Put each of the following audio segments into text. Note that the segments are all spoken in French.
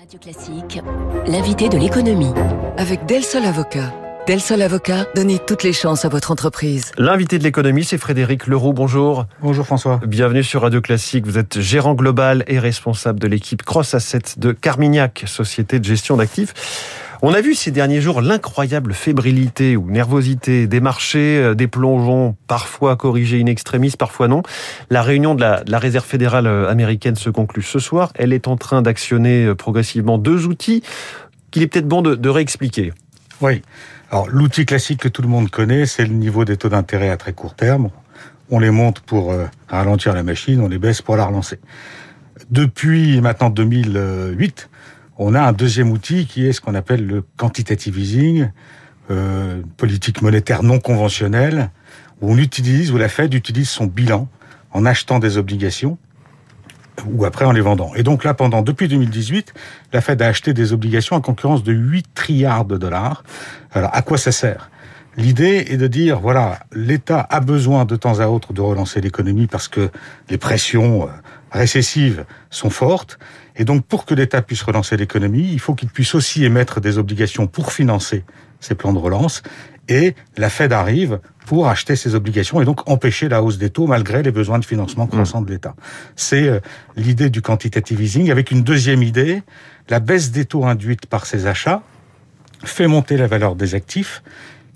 Radio Classique, l'invité de l'économie. Avec Del Sol Avocat. Del Sol Avocat, donnez toutes les chances à votre entreprise. L'invité de l'économie, c'est Frédéric Leroux. Bonjour. Bonjour François. Bienvenue sur Radio Classique. Vous êtes gérant global et responsable de l'équipe Cross Asset de Carmignac, société de gestion d'actifs. On a vu ces derniers jours l'incroyable fébrilité ou nervosité des marchés, euh, des plongeons parfois corrigés in extremis, parfois non. La réunion de la, Réserve fédérale euh, américaine se conclut ce soir. Elle est en train d'actionner euh, progressivement deux outils qu'il est peut-être bon de réexpliquer. Oui. Alors l'outil classique que tout le monde connaît, c'est le niveau des taux d'intérêt à très court terme. On les monte pour ralentir la machine, on les baisse pour la relancer. Depuis maintenant 2008, on a un deuxième outil qui est ce qu'on appelle le quantitative easing, euh, politique monétaire non conventionnelle, où on utilise, où la Fed utilise son bilan en achetant des obligations ou après en les vendant. Et donc là, pendant depuis 2018, la Fed a acheté des obligations en concurrence de 8 trilliards de dollars. Alors à quoi ça sert? L'idée est de dire, voilà, l'État a besoin de temps à autre de relancer l'économie parce que les pressions euh, récessives sont fortes. Et donc, pour que l'État puisse relancer l'économie, il faut qu'il puisse aussi émettre des obligations pour financer ces plans de relance. Et la Fed arrive pour acheter ces obligations et donc empêcher la hausse des taux malgré les besoins de financement croissants de l'État. C'est euh, l'idée du quantitative easing avec une deuxième idée, la baisse des taux induite par ces achats fait monter la valeur des actifs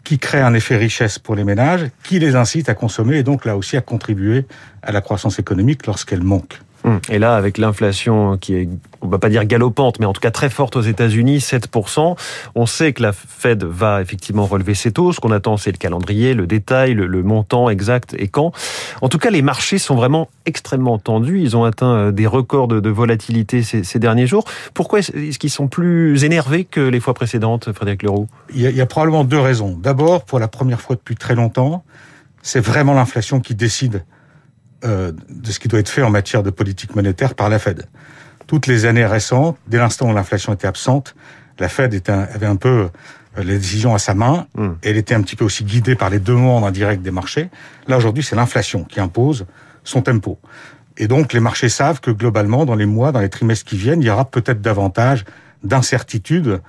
qui crée un effet richesse pour les ménages, qui les incite à consommer et donc là aussi à contribuer à la croissance économique lorsqu'elle manque. Hum. Et là, avec l'inflation qui est, on va pas dire galopante, mais en tout cas très forte aux États-Unis, 7%, on sait que la Fed va effectivement relever ses taux. Ce qu'on attend, c'est le calendrier, le détail, le, montant exact et quand. En tout cas, les marchés sont vraiment extrêmement tendus. Ils ont atteint euh, des records de, volatilité ces, derniers jours. Pourquoi est-ce qu'ils sont plus énervés que les fois précédentes, Frédéric Leroux? Il y, a, il y a probablement deux raisons. D'abord, pour la première fois depuis très longtemps, c'est vraiment l'inflation qui décide euh, de ce qui doit être fait en matière de politique monétaire par la Fed. Toutes les années récentes, dès l'instant où l'inflation était absente, la Fed était avait un peu euh, les décisions à sa main. Et elle était un petit peu aussi guidée par les demandes indirectes des marchés. Là, aujourd'hui, c'est l'inflation qui impose son tempo. Et donc, les marchés savent que globalement, dans les mois, dans les trimestres qui viennent, il y aura peut-être davantage d'incertitudes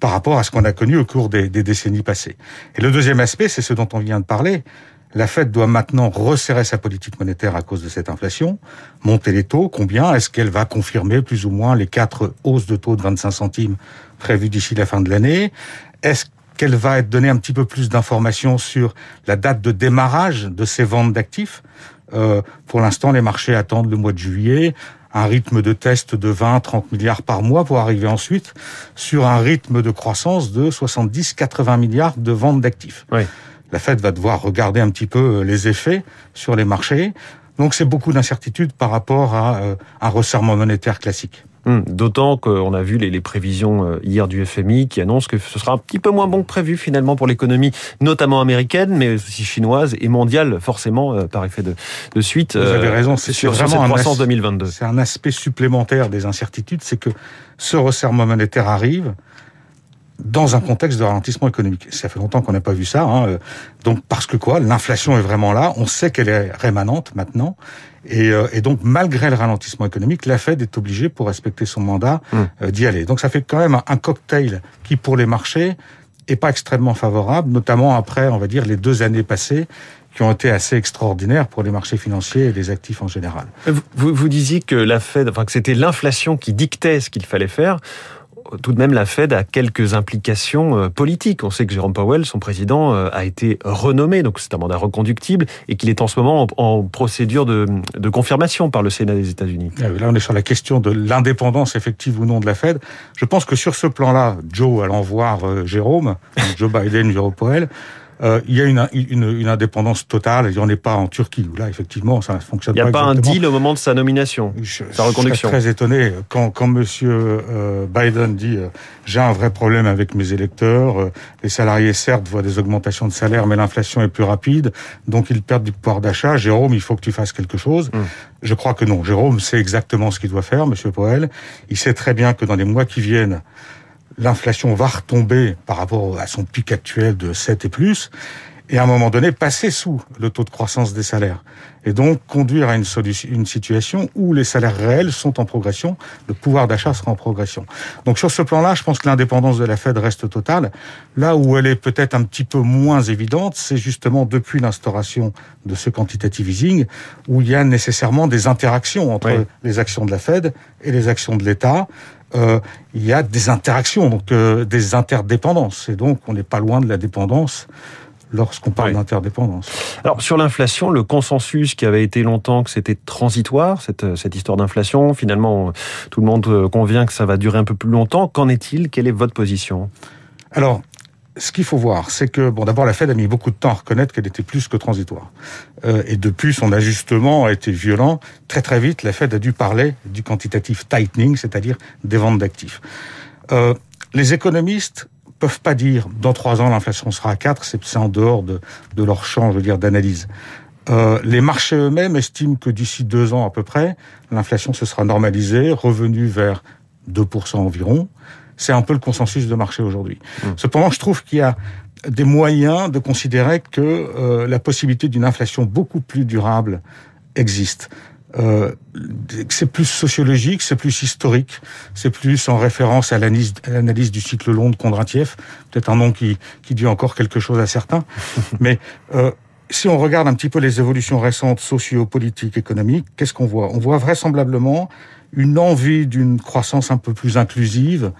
par rapport à ce qu'on a connu au cours des, des, décennies passées. Et le deuxième aspect, c'est ce dont on vient de parler, la Fed doit maintenant resserrer sa politique monétaire à cause de cette inflation, monter les taux. Combien Est-ce qu'elle va confirmer plus ou moins les quatre hausses de taux de 25 centimes prévues d'ici la fin de l'année? Est-ce qu'elle va être donnée un petit peu plus d'informations sur la date de démarrage de ces ventes d'actifs? Euh, Pour l'instant, les marchés attendent le mois de juillet un rythme de test de 20-30 milliards par mois pour arriver ensuite sur un rythme de croissance de 70-80 milliards de ventes d'actifs. La Fed va devoir regarder un petit peu euh, les effets sur les marchés. Donc c'est beaucoup d'incertitudes par rapport à euh, un resserrement monétaire classique. Hum, d'autant qu'on a vu les, prévisions euh, hier du FMI qui annoncent que ce sera un petit peu moins bon que prévu finalement pour l'économie, notamment américaine, mais aussi chinoise et mondiale, forcément, par effet de, de suite. Vous avez raison, c'est sur, vraiment cette croissance 2022. C'est un aspect supplémentaire des incertitudes, c'est que ce resserrement monétaire arrive dans un contexte de ralentissement économique. Ça fait longtemps qu'on n'a pas vu ça. Hein. Donc parce que quoi? L'inflation est vraiment là. On sait qu'elle est rémanente maintenant. Et, euh, et, donc malgré le ralentissement économique, la Fed est obligée pour respecter son mandat mmh. euh, d'y aller. Donc ça fait quand même un cocktail qui pour les marchés est pas extrêmement favorable, notamment après, on va dire, les deux années passées qui ont été assez extraordinaires pour les marchés financiers et les actifs en général. Vous, vous disiez que la Fed, enfin que c'était l'inflation qui dictait ce qu'il fallait faire tout de même, la Fed a quelques implications euh, politiques. On sait que Jérôme Powell, son président, euh, a été renommé, donc c'est un mandat reconductible, et qu'il est en ce moment en, procédure de, confirmation par le Sénat des États-Unis. Ah là, on est sur la question de l'indépendance effective ou non de la Fed. Je pense que sur ce plan-là, Joe allant voir euh, Jérôme, Joe Biden, Jérôme Powell, euh, il y a une, une, une, indépendance totale. Il n'y en est pas en Turquie, où là, effectivement, ça fonctionne pas. Il n'y a pas, un deal au moment de sa nomination, je, sa reconduction. Je suis très étonné quand, quand Monsieur euh, Biden dit euh, j'ai un vrai problème avec mes électeurs. Euh, les salariés, certes, voient des augmentations de salaire, mais l'inflation est plus rapide, donc ils perdent du pouvoir d'achat. Jérôme, il faut que tu fasses quelque chose. Hum. Je crois que non. Jérôme sait exactement ce qu'il doit faire, Monsieur Poel. Il sait très bien que dans les mois qui viennent, l'inflation va retomber par rapport à son pic actuel de 7 et plus. et à un moment donné passer sous le taux de croissance des salaires et donc conduire à une, solution, une situation où les salaires réels sont en progression, le pouvoir d'achat sera en progression. Donc sur ce plan-là, je pense que l'indépendance de la Fed reste totale. Là où elle est peut-être un petit peu moins évidente, c'est justement depuis l'instauration de ce quantitative easing, où il y a nécessairement des interactions entre les actions de la Fed et les actions de l'État. Euh, il y a des interactions, donc euh, des interdépendances. Et donc, on n'est pas loin de la dépendance lorsqu'on parle d'interdépendance. Alors sur l'inflation, le consensus qui avait été longtemps que c'était transitoire, cette, cette histoire d'inflation, finalement tout le monde euh, convient que ça va durer un peu plus longtemps. Qu'en est-il? Quelle est votre position? Alors, ce qu'il faut voir, c'est que, bon, d'abord, la Fed a mis beaucoup de temps à reconnaître qu'elle était plus que transitoire. Euh, et depuis, son ajustement a été violent. Très, très vite, la Fed a dû parler du quantitative tightening, c'est-à-dire des ventes d'actifs. Euh, les économistes peuvent pas dire dans trois ans l'inflation sera à 4, c'est en dehors de, de leur champ, je veux dire, d'analyse. Euh, les marchés eux-mêmes estiment que d'ici deux ans à peu près, l'inflation se sera normalisée, revenue vers 2% environ. C'est un peu le consensus de marché aujourd'hui. Mmh. Cependant, je trouve qu'il y a des moyens de considérer que euh, la possibilité d'une inflation beaucoup plus durable existe. Euh, c'est plus sociologique, c'est plus historique, c'est plus en référence à l'analyse du cycle long de Kondratiev, peut-être un nom qui, qui dit encore quelque chose à certains. Mais euh, si on regarde un petit peu les évolutions récentes socio-politiques, économiques, qu'est-ce qu'on voit? On voit vraisemblablement une envie d'une croissance un peu plus inclusive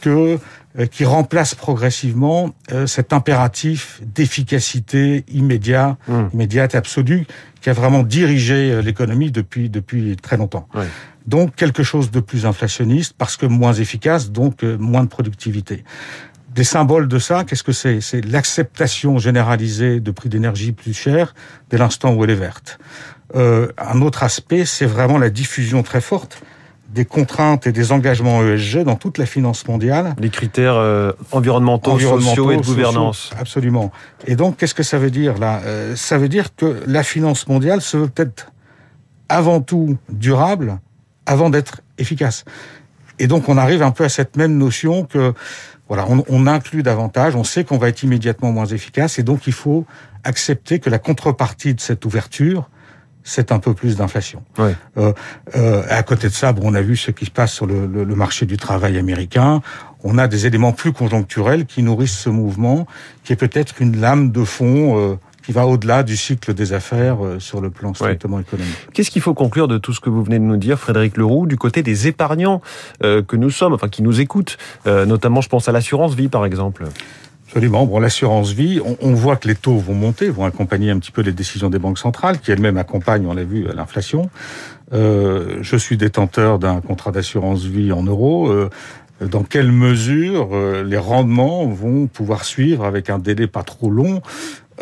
que euh, qui remplace progressivement euh, cet impératif d'efficacité immédiat, mmh. immédiate, absolue, qui a vraiment dirigé euh, l'économie depuis depuis très longtemps. Donc quelque chose de plus inflationniste parce que moins efficace, donc moins de productivité. Des symboles de ça, qu'est-ce que c'est? C'est l'acceptation généralisée de prix d'énergie plus chers dès l'instant où elle est verte. Euh, un autre aspect, c'est vraiment la diffusion très forte des contraintes et des engagements ESG dans toute la finance mondiale. Les critères euh, environnementaux, environnementaux, sociaux et de gouvernance. absolument. Et donc, qu'est-ce que ça veut dire là? Euh, Ça veut dire que la finance mondiale se veut peut-être avant tout durable, avant d'être efficace. Et donc, on arrive un peu à cette même notion que voilà, on, on inclut davantage, on sait qu'on va être immédiatement moins efficace, et donc il faut accepter que la contrepartie de cette ouverture, c'est un peu plus d'inflation. Ouais. Euh, euh, à côté de ça, bon, on a vu ce qui se passe sur le, le, le, marché du travail américain. On a des éléments plus conjoncturels qui nourrissent ce mouvement, qui est peut-être une lame de fond euh, qui va au-delà du cycle des affaires euh, sur le plan strictement ouais. économique. Qu'est-ce qu'il faut conclure de tout ce que vous venez de nous dire, Frédéric Leroux, du côté des épargnants euh, que nous sommes, enfin qui nous écoutent, euh, notamment je pense à l'assurance vie par exemple? Absolument. Bon, l'assurance vie, on, voit que les taux vont monter, vont accompagner un petit peu les décisions des banques centrales, qui elles-mêmes accompagnent, on l'a vu, l'inflation. Euh, je suis détenteur d'un contrat d'assurance vie en euros. Euh, dans quelle mesure euh, les rendements vont pouvoir suivre avec un délai pas trop long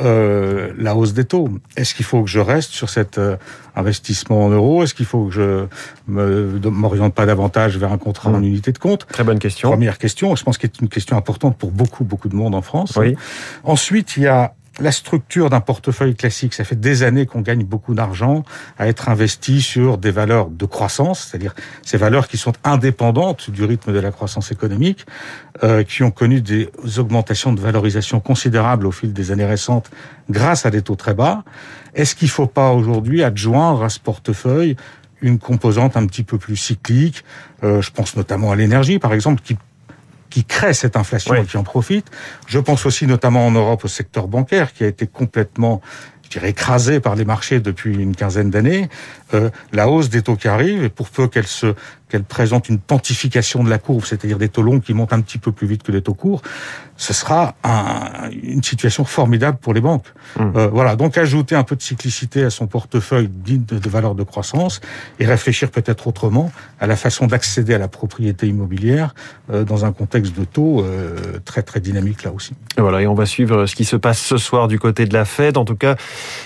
euh, la hausse des taux. Est-ce qu'il faut que je reste sur cet euh, investissement en euros? Est-ce qu'il faut que je me m'oriente pas davantage vers un contrat mmh. en unité de compte? Très bonne question. Première question, je pense qu'elle est une question importante pour beaucoup beaucoup de monde en France. Oui. Ensuite, il y a la structure d'un portefeuille classique, ça fait des années qu'on gagne beaucoup d'argent à être investi sur des valeurs de croissance, c'est-à-dire ces valeurs qui sont indépendantes du rythme de la croissance économique, euh, qui ont connu des augmentations de valorisation considérables au fil des années récentes grâce à des taux très bas. Est-ce qu'il ne faut pas aujourd'hui adjoindre à ce portefeuille une composante un petit peu plus cyclique? Euh, Je pense notamment à l'énergie, par exemple, qui qui crée cette inflation oui. et qui en profite. Je pense aussi notamment en Europe au secteur bancaire qui a été complètement je dirais, écrasé par les marchés depuis une quinzaine d'années, euh, la hausse des taux qui arrive, et pour peu qu'elle se qu'elle présente une pontification de la courbe, c'est-à-dire des taux longs qui montent un petit peu plus vite que les taux courts, ce sera un, une situation formidable pour les banques. Mmh. Euh, voilà, donc ajouter un peu de cyclicité à son portefeuille digne de, de valeur de croissance et réfléchir peut-être autrement à la façon d'accéder à la propriété immobilière euh, dans un contexte de taux euh, très très dynamique là aussi. Et voilà, et on va suivre ce qui se passe ce soir du côté de la Fed. En tout cas,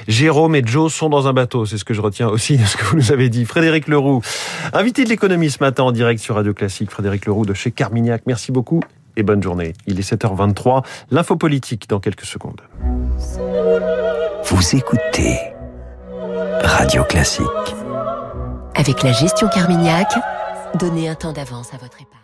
Jérôme et Joe sont dans un bateau, c'est ce que je retiens aussi de ce que vous nous avez dit. Frédéric Leroux, invité de l'économie ce matin en direct sur Radio Classique. Frédéric Leroux de chez Carmignac. Merci beaucoup et bonne journée. Il est 7h23. L'info politique dans quelques secondes. Vous écoutez Radio Classique. Avec la gestion Carmignac, donnez un temps d'avance à votre épargne.